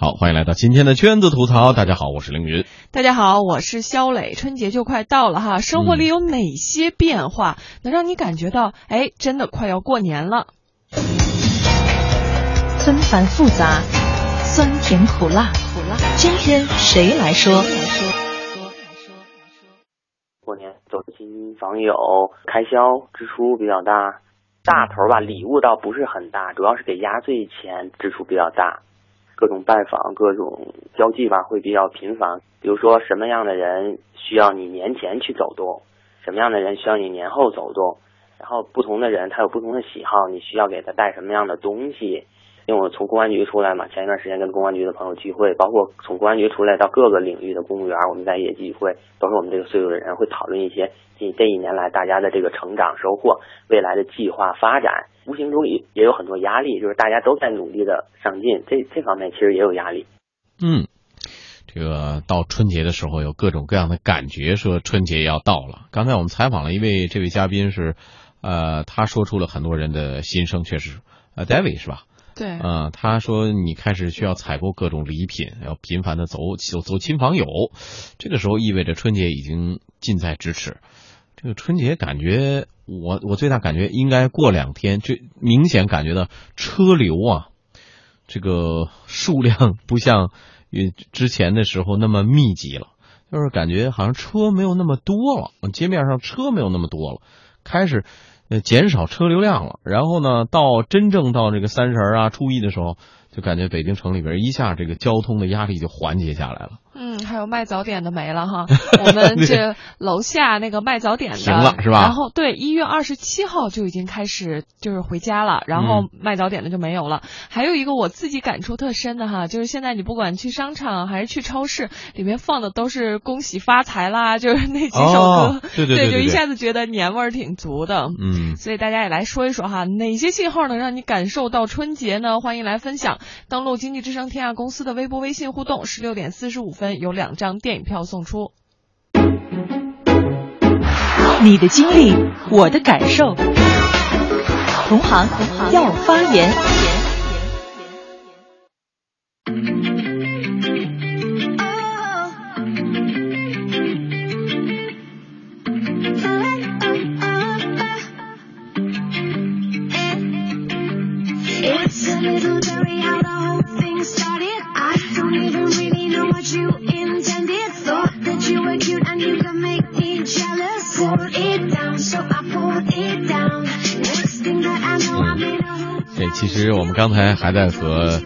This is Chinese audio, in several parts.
好，欢迎来到今天的圈子吐槽。大家好，我是凌云。大家好，我是肖磊。春节就快到了哈，生活里有哪些变化、能让你感觉到，哎，真的快要过年了？纷繁复杂，酸甜苦辣，苦辣。今天谁来说？过年走亲访友，开销支出比较大，大头吧，礼物倒不是很大，主要是给压岁钱支出比较大，各种拜访、各种交际吧会比较频繁。比如说什么样的人需要你年前去走动，什么样的人需要你年后走动，然后不同的人他有不同的喜好，你需要给他带什么样的东西。因为我从公安局出来嘛，前一段时间跟公安局的朋友聚会，包括从公安局出来到各个领域的公务员，我们在也聚会，都是我们这个岁数的人会讨论一些这这一年来大家的这个成长收获、未来的计划发展，无形中也也有很多压力，就是大家都在努力的上进，这这方面其实也有压力。嗯，这个到春节的时候有各种各样的感觉，说春节要到了。刚才我们采访了一位这位嘉宾是，呃，他说出了很多人的心声，确实，呃，David 是吧？对，嗯，他说你开始需要采购各种礼品，要频繁的走走走亲访友，这个时候意味着春节已经近在咫尺。这个春节感觉，我我最大感觉应该过两天，就明显感觉到车流啊，这个数量不像之前的时候那么密集了，就是感觉好像车没有那么多了，街面上车没有那么多了，开始。呃，减少车流量了，然后呢，到真正到这个三十啊、初一的时候，就感觉北京城里边一下这个交通的压力就缓解下来了。嗯，还有卖早点的没了哈，我们这楼下那个卖早点的停了是吧？然后对，一月二十七号就已经开始就是回家了，然后卖早点的就没有了。还有一个我自己感触特深的哈，就是现在你不管去商场还是去超市，里面放的都是恭喜发财啦，就是那几首歌，对对对，就一下子觉得年味儿挺足的。嗯，所以大家也来说一说哈，哪些信号能让你感受到春节呢？欢迎来分享，登录经济之声天下公司的微博、微信互动，十六点四十五分。有两张电影票送出。你的经历，我的感受。同行同行要发言。对，其实我们刚才还在和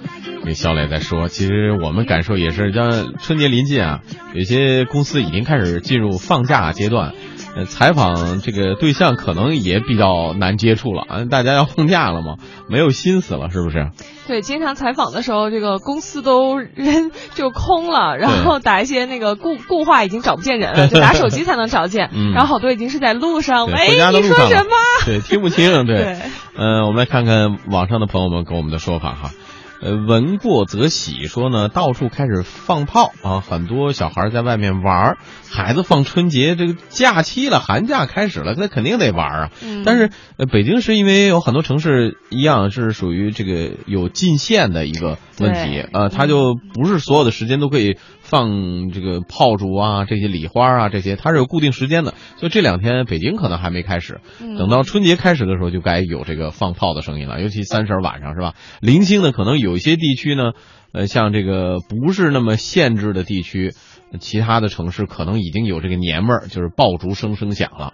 那小磊在说，其实我们感受也是，像春节临近啊，有些公司已经开始进入放假阶段。呃，采访这个对象可能也比较难接触了啊，大家要放假了嘛，没有心思了，是不是？对，经常采访的时候，这个公司都人就空了，然后打一些那个固固话已经找不见人了，就打手机才能找见，然后好多已经是在路上，哎，你说什么？对，听不清，对，嗯，我们来看看网上的朋友们给我们的说法哈。呃，闻过则喜，说呢，到处开始放炮啊，很多小孩在外面玩，孩子放春节这个假期了，寒假开始了，那肯定得玩啊。但是，呃，北京是因为有很多城市一样是属于这个有禁限的一个问题，呃，他就不是所有的时间都可以放这个炮竹啊，这些礼花啊，这些它是有固定时间的，所以这两天北京可能还没开始，等到春节开始的时候就该有这个放炮的声音了，尤其三十晚上是吧？零星的可能有。一些地区呢，呃，像这个不是那么限制的地区，其他的城市可能已经有这个年味儿，就是爆竹声声响了。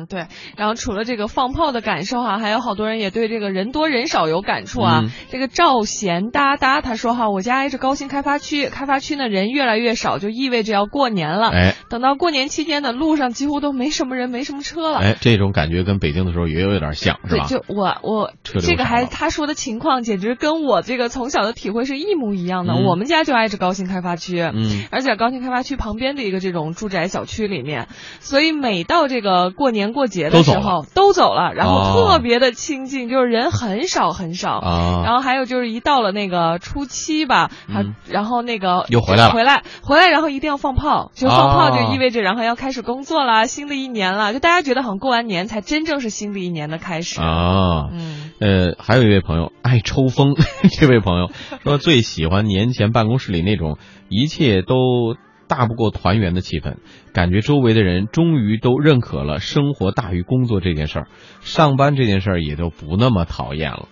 嗯，对。然后除了这个放炮的感受哈，还有好多人也对这个人多人少有感触啊。这个赵贤哒哒他说哈，我家挨着高新开发区，开发区呢人越来越少，就意味着要过年了。哎，等到过年期间呢，路上几乎都没什么人，没什么车了。哎，这种感觉跟北京的时候也有点像，是吧？就我我这个还他说的情况，简直跟我这个从小的体会是一模一样的。我们家就挨着高新开发区，嗯，而且高新开发区旁边的一个这种住宅小区里面，所以每到这个过年过节的时候都走了，然后特别的清静，就是人很少很少。然后还有就是一到了那个初七吧，然后那个又回来了，回来回来，然后一定要放炮，就放炮就意味着然后要开始工作了，新的一年了，就大家觉得好像过完年才真正是新的一年的开始。啊。嗯，呃，还有一位朋友爱抽风，这位朋友说最喜欢年前办公室里那种一切都大不过团圆的气氛，感觉周围的人终于都认可了生活大于工作这件事儿，上班这件事儿也就不那么讨厌了。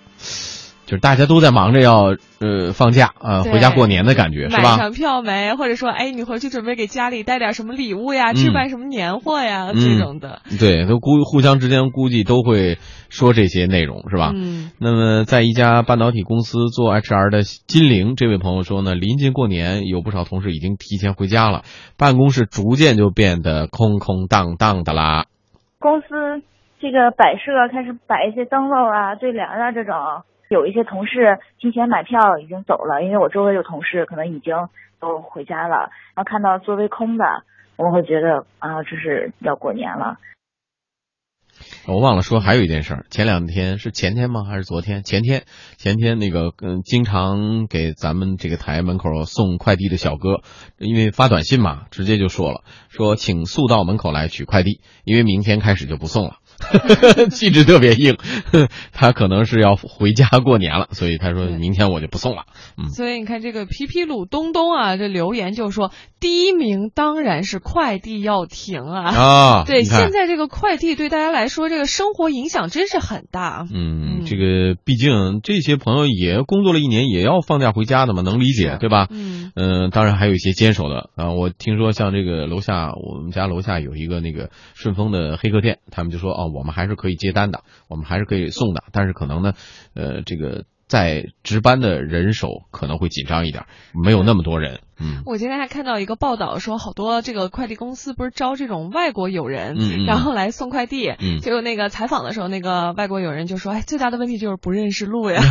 就是大家都在忙着要呃放假啊回家过年的感觉是吧？买上票没？或者说哎你回去准备给家里带点什么礼物呀？置办什么年货呀？这种的。对，都估互相之间估计都会说这些内容是吧？嗯。那么在一家半导体公司做 HR 的金玲这位朋友说呢，临近过年，有不少同事已经提前回家了，办公室逐渐就变得空空荡荡的啦。公司这个摆设开始摆一些灯笼啊、对联啊这种。有一些同事提前买票已经走了，因为我周围有同事可能已经都回家了，然后看到座位空的，我会觉得啊，这是要过年了。我忘了说还有一件事儿，前两天是前天吗？还是昨天？前天，前天那个嗯，经常给咱们这个台门口送快递的小哥，因为发短信嘛，直接就说了，说请速到门口来取快递，因为明天开始就不送了。气质特别硬，他可能是要回家过年了，所以他说明天我就不送了。嗯，所以你看这个皮皮鲁东东啊，这留言就说第一名当然是快递要停啊啊！对，现在这个快递对大家来说这个生活影响真是很大。嗯，这个毕竟这些朋友也工作了一年，也要放假回家的嘛，能理解对吧？嗯嗯，当然还有一些坚守的啊，我听说像这个楼下我们家楼下有一个那个顺丰的黑客店，他们就说哦。我们还是可以接单的，我们还是可以送的，但是可能呢，呃，这个在值班的人手可能会紧张一点，没有那么多人。嗯，我今天还看到一个报道说，好多这个快递公司不是招这种外国友人，嗯然后来送快递。嗯，结果那个采访的时候，那个外国友人就说：“哎，最大的问题就是不认识路呀。”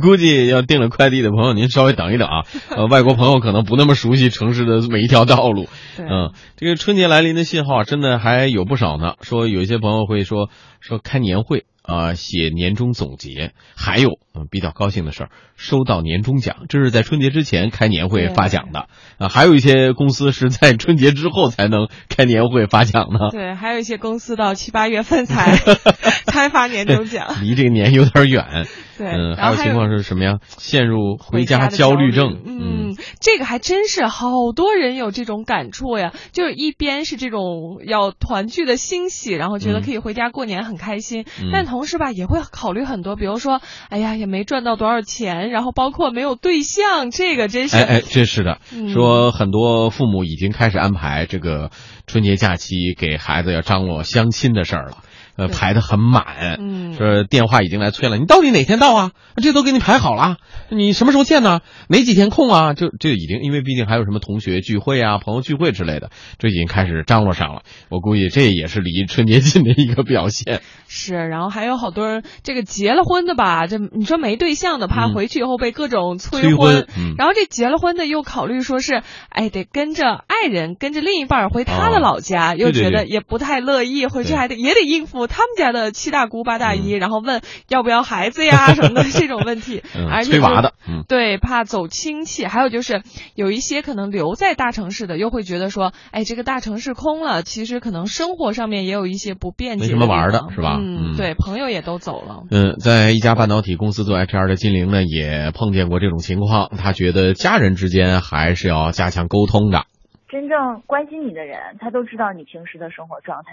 估计要订了快递的朋友，您稍微等一等啊。呃，外国朋友可能不那么熟悉城市的每一条道路。嗯，这个春节来临的信号真的还有不少呢。说有一些朋友会说说开年会。啊，写年终总结，还有嗯比较高兴的事儿，收到年终奖，这是在春节之前开年会发奖的啊。还有一些公司是在春节之后才能开年会发奖的。对，还有一些公司到七八月份才 才发年终奖，离这个年有点远。对，嗯，还有情况是什么呀？陷入回家焦虑症。嗯，这个还真是好多人有这种感触呀。就是一边是这种要团聚的欣喜，然后觉得可以回家过年很开心，但同时吧也会考虑很多，比如说，哎呀也没赚到多少钱，然后包括没有对象，这个真是。哎哎，这是的。说很多父母已经开始安排这个春节假期给孩子要张罗相亲的事儿了。呃，排的很满，嗯，说电话已经来催了，你到底哪天到啊？这都给你排好了，你什么时候见呢？哪几天空啊？就这已经，因为毕竟还有什么同学聚会啊、朋友聚会之类的，这已经开始张罗上了。我估计这也是离春节近的一个表现。是，然后还有好多人，这个结了婚的吧，这你说没对象的，怕回去以后被各种催婚，然后这结了婚的又考虑说是，哎，得跟着爱人，跟着另一半回他的老家，又觉得也不太乐意，回去还得也得应付。他们家的七大姑八大姨，然后问要不要孩子呀 什么的这种问题，而且催娃的，对，怕走亲戚，还有就是有一些可能留在大城市的，又会觉得说，哎，这个大城市空了，其实可能生活上面也有一些不便捷，没什么玩的是吧？嗯，对，朋友也都走了。嗯，在一家半导体公司做 HR 的金玲呢，也碰见过这种情况，她觉得家人之间还是要加强沟通的。真正关心你的人，他都知道你平时的生活状态。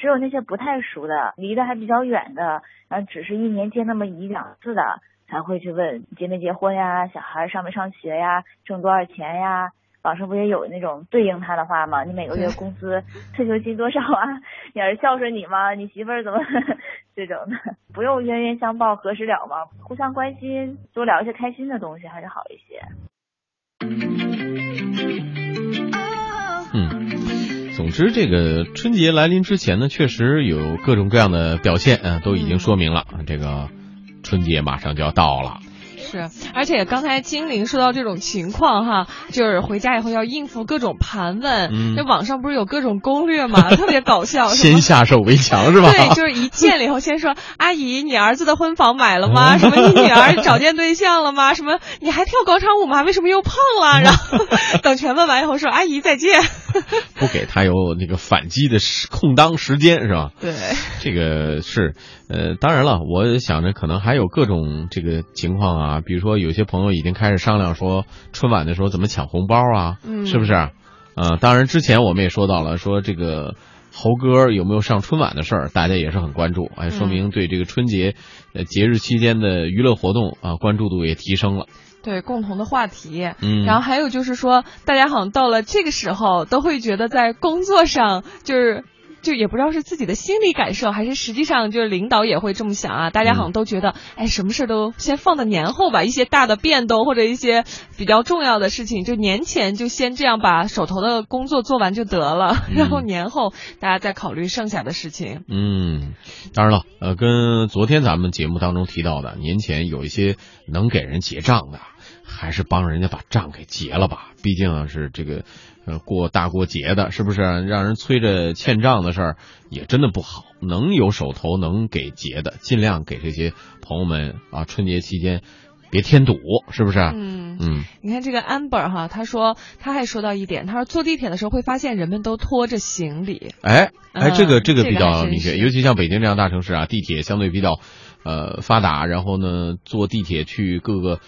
只有那些不太熟的、离得还比较远的，然后只是一年见那么一两次的，才会去问结没结婚呀、小孩上没上学呀、挣多少钱呀。网上不也有那种对应他的话吗？你每个月工资、退休金多少啊？也是孝顺你吗？你媳妇儿怎么 这种的？不用冤冤相报何时了吗？互相关心，多聊一些开心的东西还是好一些。总之，这个春节来临之前呢，确实有各种各样的表现啊，都已经说明了，这个春节马上就要到了。是，而且刚才精灵说到这种情况哈，就是回家以后要应付各种盘问，这网上不是有各种攻略嘛？特别搞笑，先下手为强是吧？对，就是一见了以后先说，阿姨，你儿子的婚房买了吗？什么你女儿找见对象了吗？什么你还跳广场舞吗？为什么又胖了？然后 等全问完以后说，阿姨再见。不给他有那个反击的空当时间，是吧？对，这个是，呃，当然了，我想着可能还有各种这个情况啊，比如说有些朋友已经开始商量说春晚的时候怎么抢红包啊，嗯是不是？呃，当然之前我们也说到了，说这个猴哥有没有上春晚的事儿，大家也是很关注，哎，说明对这个春节呃节日期间的娱乐活动啊关注度也提升了。对共同的话题，嗯，然后还有就是说，大家好像到了这个时候，都会觉得在工作上就是。就也不知道是自己的心理感受，还是实际上就是领导也会这么想啊？大家好像都觉得，哎，什么事都先放到年后吧，一些大的变动或者一些比较重要的事情，就年前就先这样把手头的工作做完就得了，然后年后大家再考虑剩下的事情。嗯，当然了，呃，跟昨天咱们节目当中提到的，年前有一些能给人结账的，还是帮人家把账给结了吧，毕竟是这个。呃，过大过节的，是不是让人催着欠账的事儿也真的不好？能有手头能给结的，尽量给这些朋友们啊，春节期间别添堵，是不是？嗯嗯。你看这个 amber 哈，他说他还说到一点，他说坐地铁的时候会发现人们都拖着行李。哎哎，这个这个比较明确，尤其像北京这样大城市啊，地铁相对比较呃发达，然后呢，坐地铁去各个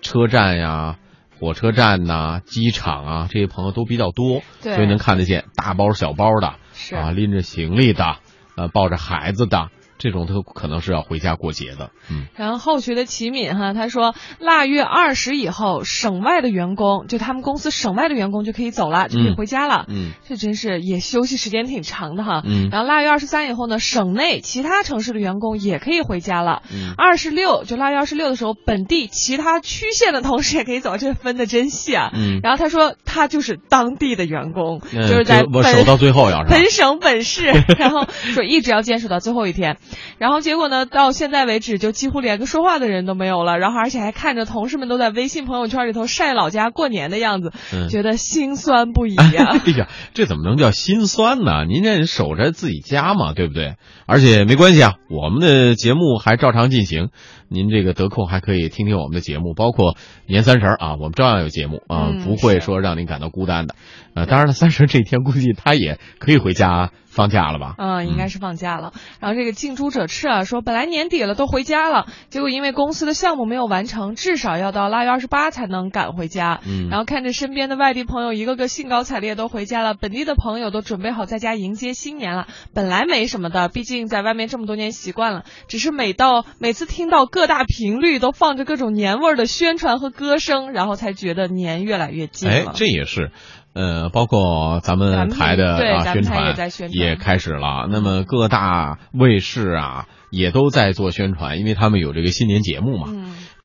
车站呀。火车站呐，机场啊，这些朋友都比较多，所以能看得见大包小包的，啊，拎着行李的，呃，抱着孩子的。这种他可能是要回家过节的，嗯。然后后学的齐敏哈，他说腊月二十以后，省外的员工就他们公司省外的员工就可以走了，就可以回家了，嗯。这真是也休息时间挺长的哈，嗯。然后腊月二十三以后呢，省内其他城市的员工也可以回家了，嗯。二十六就腊月二十六的时候，本地其他区县的同事也可以走，这分的真细啊，嗯。然后他说他就是当地的员工，就是在我守到最后要是本省本市，然后说一直要坚守到最后一天。然后结果呢？到现在为止，就几乎连个说话的人都没有了。然后而且还看着同事们都在微信朋友圈里头晒老家过年的样子，觉得心酸不已呀。哎呀，这怎么能叫心酸呢？您这守着自己家嘛，对不对？而且没关系啊，我们的节目还照常进行。您这个得空还可以听听我们的节目，包括年三十啊，我们照样有节目啊，不会说让您感到孤单的。呃，当然了，三十这一天估计他也可以回家。放假了吧？嗯，应该是放假了。然后这个近朱者赤啊，说本来年底了都回家了，结果因为公司的项目没有完成，至少要到腊月二十八才能赶回家。嗯，然后看着身边的外地朋友一个个兴高采烈都回家了，本地的朋友都准备好在家迎接新年了。本来没什么的，毕竟在外面这么多年习惯了。只是每到每次听到各大频率都放着各种年味儿的宣传和歌声，然后才觉得年越来越近了。哎，这也是。呃，包括咱们台的啊宣传也开始了，那么各大卫视啊也都在做宣传，因为他们有这个新年节目嘛。